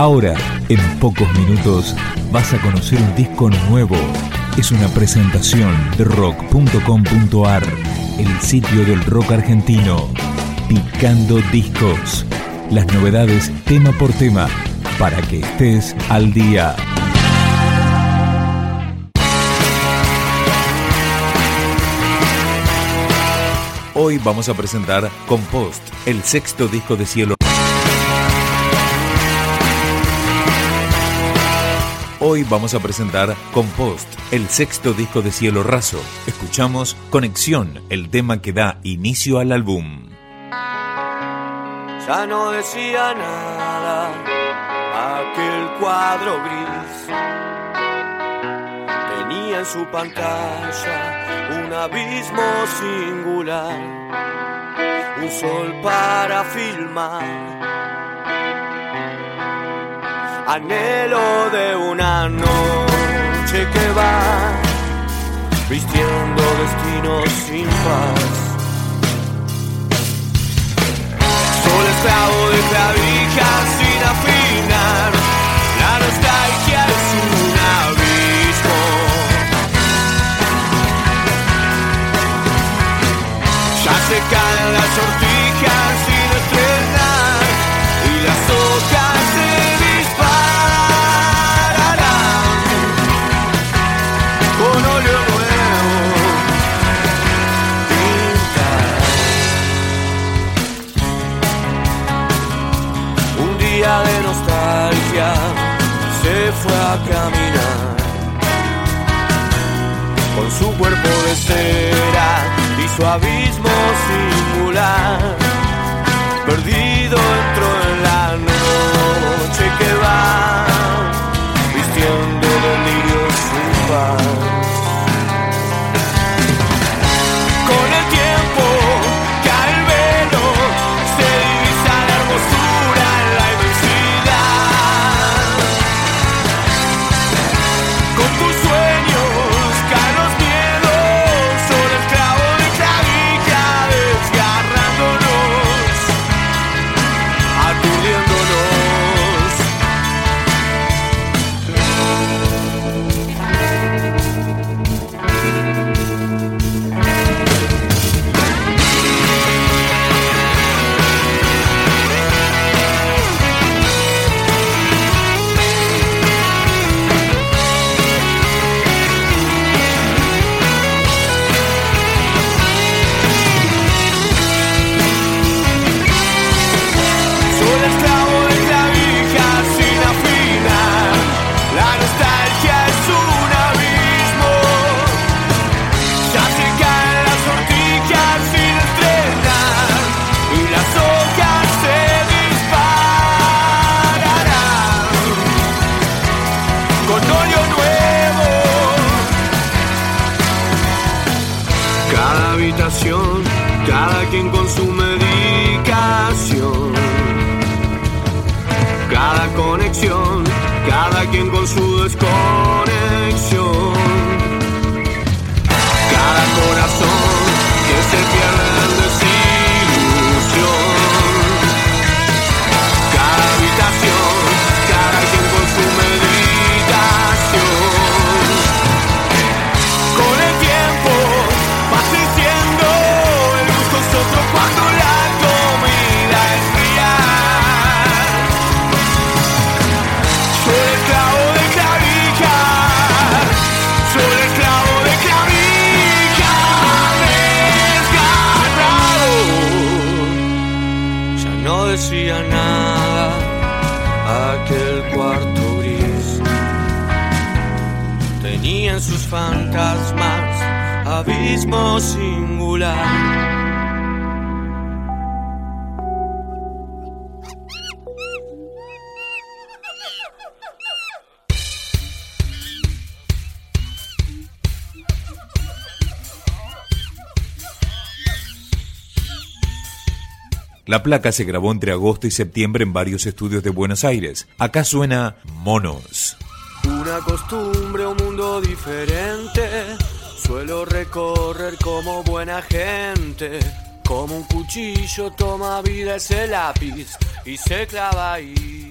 Ahora, en pocos minutos, vas a conocer un disco nuevo. Es una presentación de rock.com.ar, el sitio del rock argentino. Picando discos. Las novedades tema por tema, para que estés al día. Hoy vamos a presentar Compost, el sexto disco de Cielo. Hoy vamos a presentar Compost, el sexto disco de Cielo Raso. Escuchamos Conexión, el tema que da inicio al álbum. Ya no decía nada aquel cuadro gris. Tenía en su pantalla un abismo singular, un sol para filmar, anhelo de una noche que va vistiendo destinos sin paz. Sol esclavo de clavijas sin afinar, la nostalgia es un abismo. Ya se caen las sortijas fue a caminar con su cuerpo de cera y su abismo singular. Perdido entró en Cada habitación, cada quien con su medicación. Cada conexión, cada quien con su desconexión. Cada corazón fantasmas abismo singular. La placa se grabó entre agosto y septiembre en varios estudios de Buenos Aires. Acá suena Monos. Una costumbre, un mundo diferente. Suelo recorrer como buena gente. Como un cuchillo toma vida ese lápiz y se clava ahí.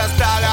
Hasta la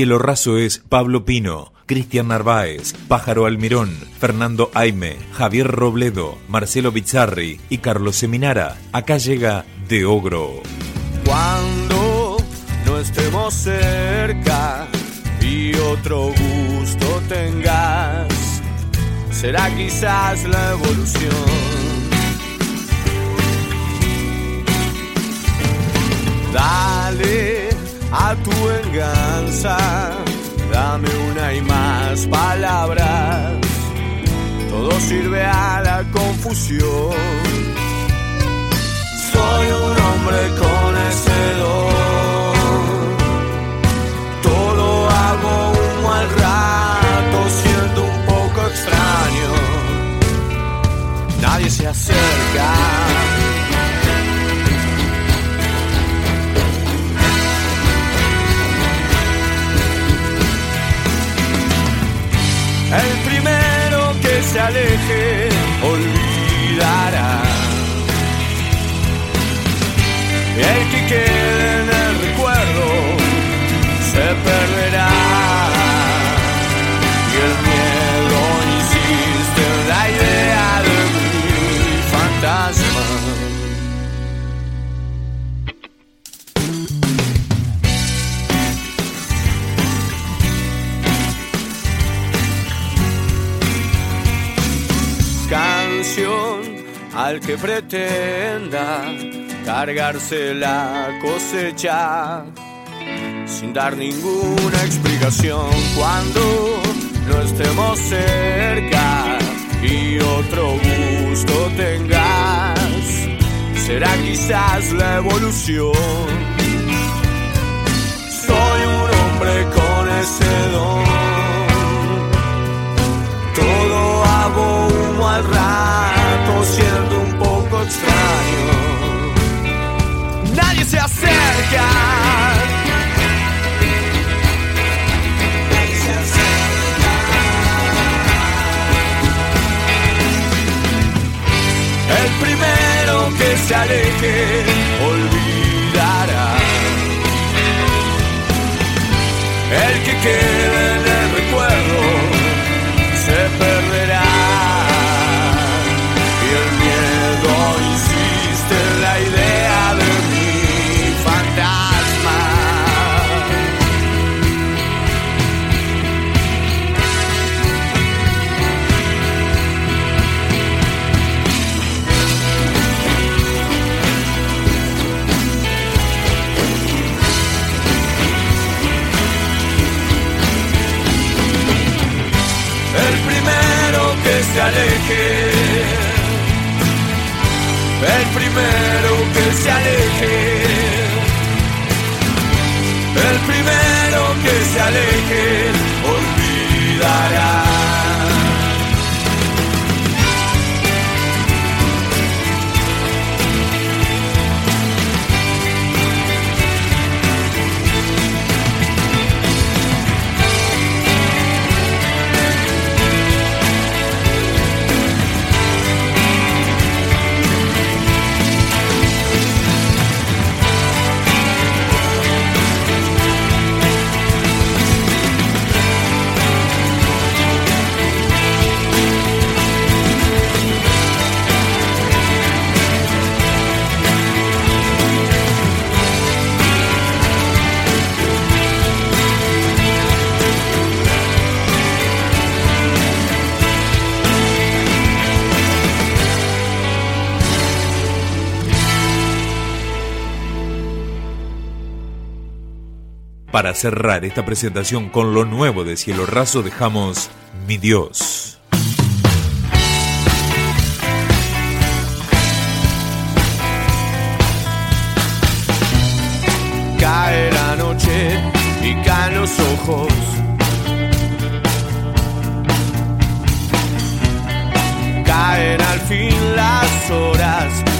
Cielo Raso es Pablo Pino, Cristian Narváez, Pájaro Almirón, Fernando Aime, Javier Robledo, Marcelo Bizzarri y Carlos Seminara. Acá llega De Ogro. Cuando no estemos cerca y otro gusto tengas, será quizás la evolución. Dale a tu venganza, dame una y más palabras, todo sirve a la confusión. Soy un hombre con ese pretenda cargarse la cosecha sin dar ninguna explicación cuando no estemos cerca y otro gusto tengas. Será quizás la evolución. Soy un hombre con ese don. El primero que se aleje olvidará. El que quede se aleje. El primero que se aleje. El primero que se aleje olvidará. Para cerrar esta presentación con lo nuevo de Cielo Raso dejamos Mi Dios. Cae la noche y caen los ojos. Caen al fin las horas